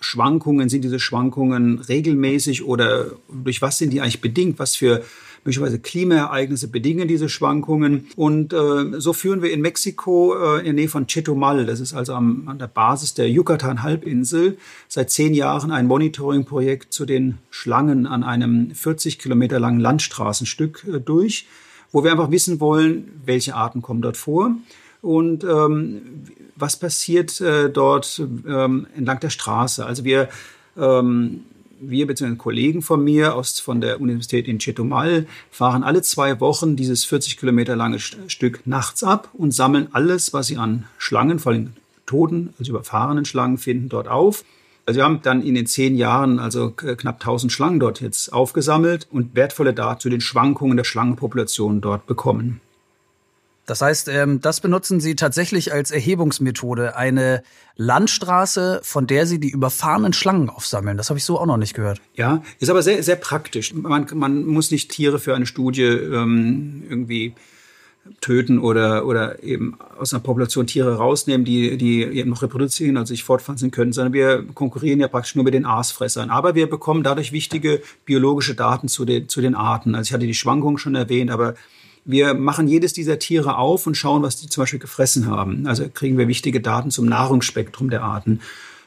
Schwankungen? Sind diese Schwankungen regelmäßig oder durch was sind die eigentlich bedingt? Was für möglicherweise Klimaereignisse bedingen diese Schwankungen. Und äh, so führen wir in Mexiko äh, in der Nähe von Chetumal, das ist also am, an der Basis der Yucatan-Halbinsel, seit zehn Jahren ein Monitoring-Projekt zu den Schlangen an einem 40 Kilometer langen Landstraßenstück äh, durch, wo wir einfach wissen wollen, welche Arten kommen dort vor und ähm, was passiert äh, dort ähm, entlang der Straße. Also wir ähm, wir bzw. Kollegen von mir aus von der Universität in Chetumal fahren alle zwei Wochen dieses 40 Kilometer lange Stück nachts ab und sammeln alles, was sie an Schlangen, vor allem toten, also überfahrenen Schlangen finden, dort auf. Also wir haben dann in den zehn Jahren also knapp 1000 Schlangen dort jetzt aufgesammelt und wertvolle Daten zu den Schwankungen der Schlangenpopulation dort bekommen. Das heißt, ähm, das benutzen Sie tatsächlich als Erhebungsmethode, eine Landstraße, von der Sie die überfahrenen Schlangen aufsammeln. Das habe ich so auch noch nicht gehört. Ja, ist aber sehr, sehr praktisch. Man, man muss nicht Tiere für eine Studie ähm, irgendwie töten oder, oder eben aus einer Population Tiere rausnehmen, die, die eben noch reproduzieren, also sich fortpflanzen können, sondern wir konkurrieren ja praktisch nur mit den Aasfressern. Aber wir bekommen dadurch wichtige biologische Daten zu den, zu den Arten. Also ich hatte die Schwankungen schon erwähnt, aber wir machen jedes dieser Tiere auf und schauen, was die zum Beispiel gefressen haben. Also kriegen wir wichtige Daten zum Nahrungsspektrum der Arten.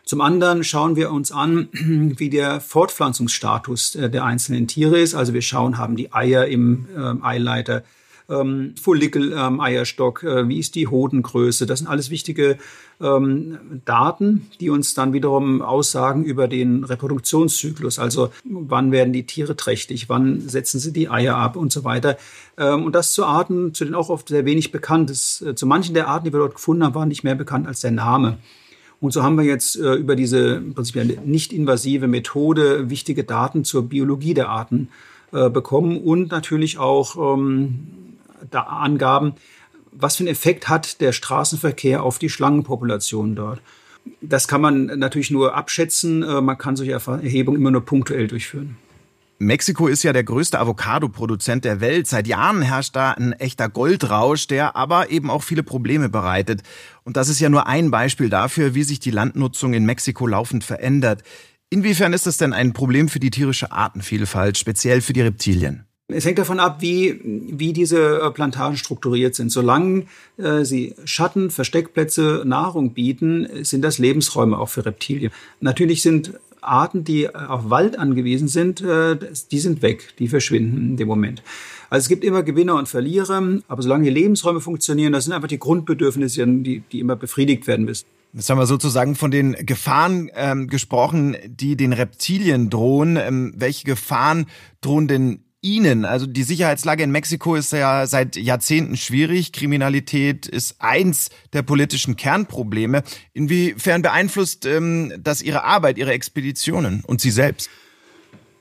Zum anderen schauen wir uns an, wie der Fortpflanzungsstatus äh, der einzelnen Tiere ist. Also wir schauen, haben die Eier im äh, Eileiter ähm, Follikel am ähm, Eierstock, äh, wie ist die Hodengröße. Das sind alles wichtige ähm, Daten, die uns dann wiederum aussagen über den Reproduktionszyklus. Also wann werden die Tiere trächtig, wann setzen sie die Eier ab und so weiter. Ähm, und das zu Arten, zu denen auch oft sehr wenig bekannt ist. Äh, zu manchen der Arten, die wir dort gefunden haben, waren nicht mehr bekannt als der Name. Und so haben wir jetzt äh, über diese prinzipiell nicht invasive Methode wichtige Daten zur Biologie der Arten äh, bekommen und natürlich auch ähm, da Angaben, was für einen Effekt hat der Straßenverkehr auf die Schlangenpopulation dort. Das kann man natürlich nur abschätzen. Äh, man kann solche Erhebungen immer nur punktuell durchführen. Mexiko ist ja der größte Avocado-Produzent der Welt. Seit Jahren herrscht da ein echter Goldrausch, der aber eben auch viele Probleme bereitet. Und das ist ja nur ein Beispiel dafür, wie sich die Landnutzung in Mexiko laufend verändert. Inwiefern ist das denn ein Problem für die tierische Artenvielfalt, speziell für die Reptilien? Es hängt davon ab, wie, wie diese äh, Plantagen strukturiert sind. Solange äh, sie Schatten, Versteckplätze, Nahrung bieten, sind das Lebensräume auch für Reptilien. Natürlich sind Arten, die auf Wald angewiesen sind, äh, die sind weg, die verschwinden in dem Moment. Also es gibt immer Gewinner und Verlierer, aber solange die Lebensräume funktionieren, das sind einfach die Grundbedürfnisse, die, die immer befriedigt werden müssen. Jetzt haben wir sozusagen von den Gefahren ähm, gesprochen, die den Reptilien drohen. Ähm, welche Gefahren drohen denn Ihnen? Also die Sicherheitslage in Mexiko ist ja seit Jahrzehnten schwierig. Kriminalität ist eins der politischen Kernprobleme. Inwiefern beeinflusst ähm, das Ihre Arbeit, Ihre Expeditionen und Sie selbst?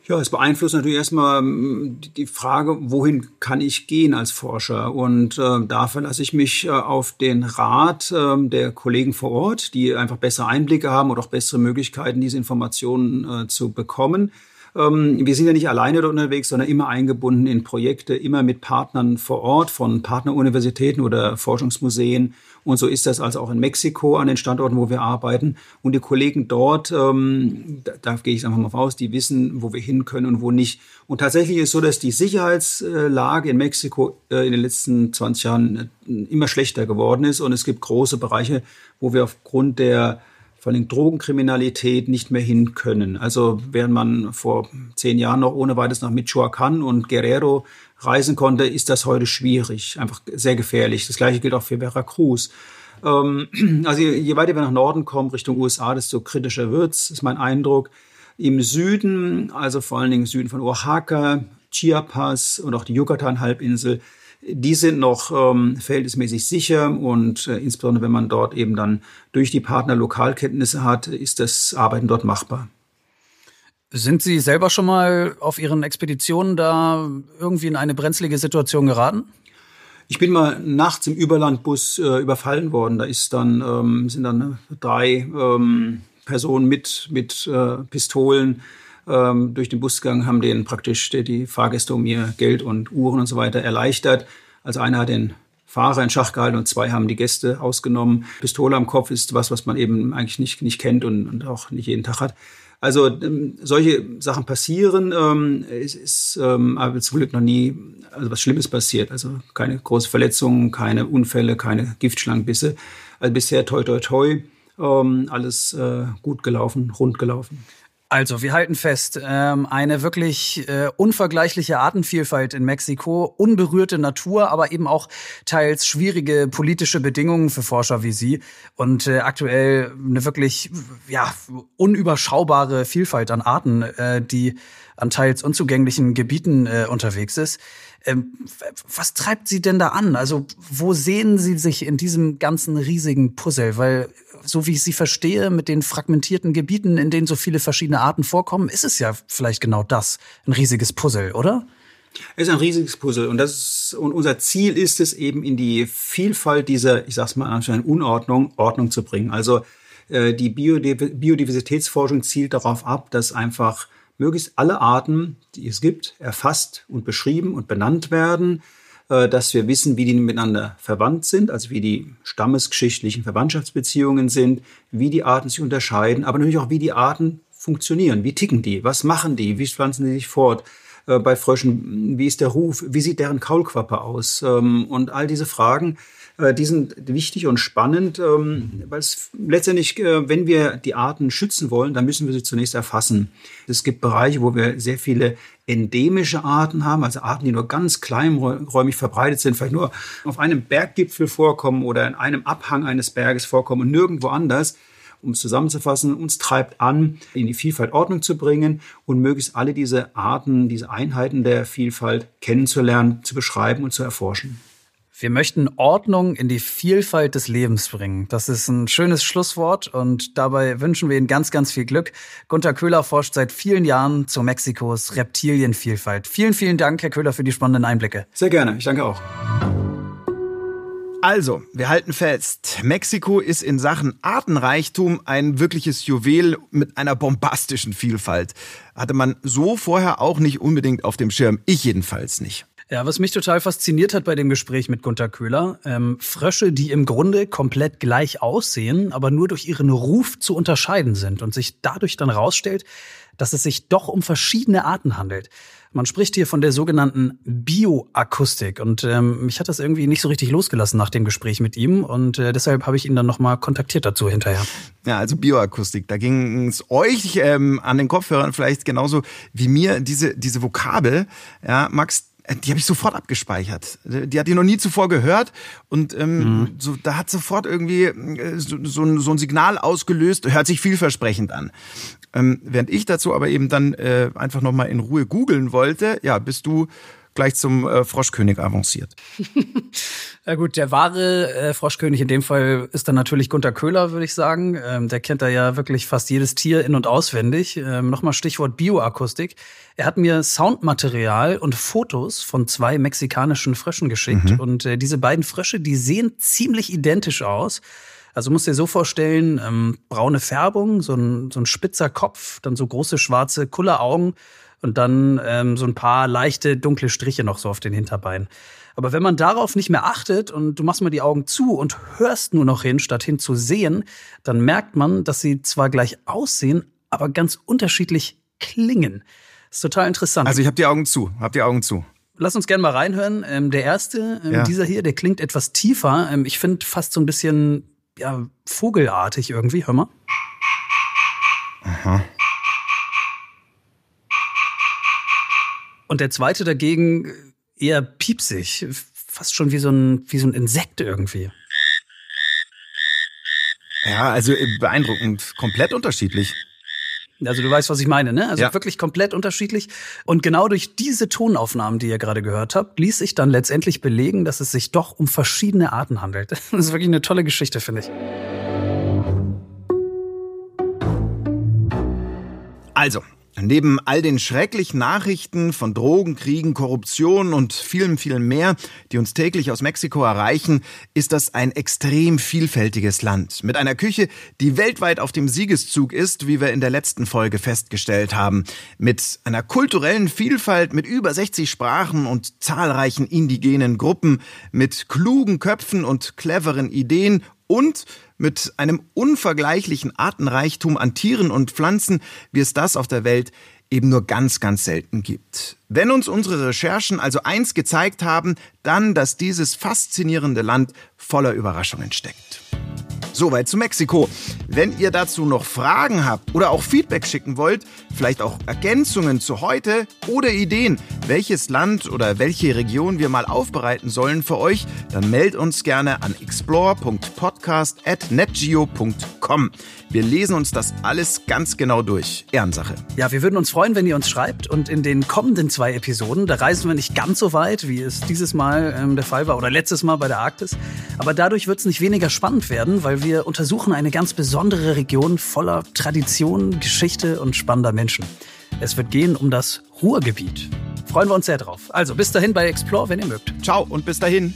Ja, es beeinflusst natürlich erstmal ähm, die Frage, wohin kann ich gehen als Forscher? Und äh, da verlasse ich mich äh, auf den Rat äh, der Kollegen vor Ort, die einfach bessere Einblicke haben oder auch bessere Möglichkeiten, diese Informationen äh, zu bekommen. Ähm, wir sind ja nicht alleine unterwegs, sondern immer eingebunden in Projekte, immer mit Partnern vor Ort von Partneruniversitäten oder Forschungsmuseen. Und so ist das also auch in Mexiko an den Standorten, wo wir arbeiten. Und die Kollegen dort, ähm, da, da gehe ich einfach mal raus, die wissen, wo wir hin können und wo nicht. Und tatsächlich ist es so, dass die Sicherheitslage in Mexiko äh, in den letzten 20 Jahren äh, immer schlechter geworden ist. Und es gibt große Bereiche, wo wir aufgrund der vor allem Drogenkriminalität nicht mehr hin können. Also während man vor zehn Jahren noch ohne weiteres nach Michoacán und Guerrero reisen konnte, ist das heute schwierig, einfach sehr gefährlich. Das gleiche gilt auch für Veracruz. Ähm, also je weiter wir nach Norden kommen, Richtung USA, desto kritischer wird's, ist mein Eindruck. Im Süden, also vor allen Dingen im Süden von Oaxaca, Chiapas und auch die Yucatan-Halbinsel, die sind noch ähm, verhältnismäßig sicher und äh, insbesondere wenn man dort eben dann durch die Partner Lokalkenntnisse hat, ist das Arbeiten dort machbar. Sind Sie selber schon mal auf Ihren Expeditionen da irgendwie in eine brenzlige Situation geraten? Ich bin mal nachts im Überlandbus äh, überfallen worden. Da ist dann, ähm, sind dann drei ähm, Personen mit, mit äh, Pistolen ähm, durch den Bus gegangen, haben denen praktisch die, Fahrgäste um ihr Geld und Uhren und so weiter erleichtert. Also einer hat den Fahrer in Schach gehalten und zwei haben die Gäste ausgenommen. Pistole am Kopf ist was, was man eben eigentlich nicht, nicht kennt und, und auch nicht jeden Tag hat. Also ähm, solche Sachen passieren. Ähm, es ist ähm, aber zum Glück noch nie also was Schlimmes passiert. Also keine großen Verletzungen, keine Unfälle, keine Giftschlangenbisse. Also bisher toi toi toi. Ähm, alles äh, gut gelaufen, rund gelaufen. Also, wir halten fest, ähm, eine wirklich äh, unvergleichliche Artenvielfalt in Mexiko, unberührte Natur, aber eben auch teils schwierige politische Bedingungen für Forscher wie Sie und äh, aktuell eine wirklich ja unüberschaubare Vielfalt an Arten, äh, die an teils unzugänglichen Gebieten äh, unterwegs ist. Ähm, was treibt Sie denn da an? Also wo sehen Sie sich in diesem ganzen riesigen Puzzle? Weil so wie ich Sie verstehe, mit den fragmentierten Gebieten, in denen so viele verschiedene Arten vorkommen, ist es ja vielleicht genau das, ein riesiges Puzzle, oder? Es ist ein riesiges Puzzle und das ist, und unser Ziel ist es eben in die Vielfalt dieser, ich sag's mal, anscheinend Unordnung, Ordnung zu bringen. Also äh, die Biodiversitätsforschung zielt darauf ab, dass einfach möglichst alle Arten, die es gibt, erfasst und beschrieben und benannt werden, äh, dass wir wissen, wie die miteinander verwandt sind, also wie die stammesgeschichtlichen Verwandtschaftsbeziehungen sind, wie die Arten sich unterscheiden, aber natürlich auch, wie die Arten funktionieren, wie ticken die, was machen die, wie pflanzen sie sich fort. Äh, bei Fröschen, wie ist der Ruf, wie sieht deren Kaulquappe aus? Ähm, und all diese Fragen äh, die sind wichtig und spannend, ähm, weil es letztendlich, äh, wenn wir die Arten schützen wollen, dann müssen wir sie zunächst erfassen. Es gibt Bereiche, wo wir sehr viele endemische Arten haben, also Arten, die nur ganz kleinräumig verbreitet sind, vielleicht nur auf einem Berggipfel vorkommen oder in einem Abhang eines Berges vorkommen und nirgendwo anders um es zusammenzufassen, uns treibt an, in die Vielfalt Ordnung zu bringen und möglichst alle diese Arten, diese Einheiten der Vielfalt kennenzulernen, zu beschreiben und zu erforschen. Wir möchten Ordnung in die Vielfalt des Lebens bringen. Das ist ein schönes Schlusswort und dabei wünschen wir Ihnen ganz, ganz viel Glück. Gunter Köhler forscht seit vielen Jahren zu Mexikos Reptilienvielfalt. Vielen, vielen Dank, Herr Köhler, für die spannenden Einblicke. Sehr gerne. Ich danke auch. Also, wir halten fest, Mexiko ist in Sachen Artenreichtum ein wirkliches Juwel mit einer bombastischen Vielfalt. Hatte man so vorher auch nicht unbedingt auf dem Schirm. Ich jedenfalls nicht. Ja, was mich total fasziniert hat bei dem Gespräch mit Gunter Köhler, ähm, Frösche, die im Grunde komplett gleich aussehen, aber nur durch ihren Ruf zu unterscheiden sind und sich dadurch dann rausstellt, dass es sich doch um verschiedene Arten handelt. Man spricht hier von der sogenannten Bioakustik und ähm, mich hat das irgendwie nicht so richtig losgelassen nach dem Gespräch mit ihm und äh, deshalb habe ich ihn dann nochmal kontaktiert dazu hinterher. Ja, also Bioakustik, da ging es euch ähm, an den Kopfhörern vielleicht genauso wie mir diese diese Vokabel. Ja, Max, die habe ich sofort abgespeichert. Die hat die noch nie zuvor gehört und ähm, mhm. so, da hat sofort irgendwie äh, so, so, ein, so ein Signal ausgelöst, hört sich vielversprechend an. Ähm, während ich dazu aber eben dann äh, einfach nochmal in Ruhe googeln wollte, ja, bist du gleich zum äh, Froschkönig avanciert. ja gut, der wahre äh, Froschkönig in dem Fall ist dann natürlich Gunter Köhler, würde ich sagen. Ähm, der kennt da ja wirklich fast jedes Tier in- und auswendig. Ähm, Nochmal Stichwort Bioakustik. Er hat mir Soundmaterial und Fotos von zwei mexikanischen Fröschen geschickt. Mhm. Und äh, diese beiden Frösche, die sehen ziemlich identisch aus. Also musst dir so vorstellen, ähm, braune Färbung, so ein, so ein spitzer Kopf, dann so große schwarze Kulleraugen und dann ähm, so ein paar leichte dunkle Striche noch so auf den Hinterbeinen. Aber wenn man darauf nicht mehr achtet und du machst mal die Augen zu und hörst nur noch hin, statt hin zu sehen, dann merkt man, dass sie zwar gleich aussehen, aber ganz unterschiedlich klingen. Das ist total interessant. Also ich habe die Augen zu, hab die Augen zu. Lass uns gerne mal reinhören. Ähm, der erste, ähm, ja. dieser hier, der klingt etwas tiefer. Ähm, ich finde fast so ein bisschen ja, vogelartig irgendwie. Hör mal. Aha. Und der zweite dagegen eher piepsig, fast schon wie so ein, wie so ein Insekt irgendwie. Ja, also beeindruckend, komplett unterschiedlich. Also du weißt, was ich meine, ne? Also ja. wirklich komplett unterschiedlich. Und genau durch diese Tonaufnahmen, die ihr gerade gehört habt, ließ sich dann letztendlich belegen, dass es sich doch um verschiedene Arten handelt. Das ist wirklich eine tolle Geschichte, finde ich. Also, Neben all den schrecklichen Nachrichten von Drogen, Kriegen, Korruption und vielem, vielem mehr, die uns täglich aus Mexiko erreichen, ist das ein extrem vielfältiges Land. Mit einer Küche, die weltweit auf dem Siegeszug ist, wie wir in der letzten Folge festgestellt haben. Mit einer kulturellen Vielfalt, mit über 60 Sprachen und zahlreichen indigenen Gruppen, mit klugen Köpfen und cleveren Ideen und mit einem unvergleichlichen Artenreichtum an Tieren und Pflanzen, wie es das auf der Welt eben nur ganz, ganz selten gibt. Wenn uns unsere Recherchen also eins gezeigt haben, dann, dass dieses faszinierende Land voller Überraschungen steckt. Soweit zu Mexiko. Wenn ihr dazu noch Fragen habt oder auch Feedback schicken wollt, vielleicht auch Ergänzungen zu heute oder Ideen, welches Land oder welche Region wir mal aufbereiten sollen für euch, dann meldet uns gerne an explore.podcast.netgeo.com. Wir lesen uns das alles ganz genau durch. Ehrensache. Ja, wir würden uns freuen, wenn ihr uns schreibt. Und in den kommenden zwei Episoden, da reisen wir nicht ganz so weit, wie es dieses Mal ähm, der Fall war oder letztes Mal bei der Arktis. Aber dadurch wird es nicht weniger spannend werden, weil wir untersuchen eine ganz besondere Region voller Tradition, Geschichte und spannender Menschen. Es wird gehen um das Ruhrgebiet. Freuen wir uns sehr drauf. Also bis dahin bei Explore, wenn ihr mögt. Ciao und bis dahin.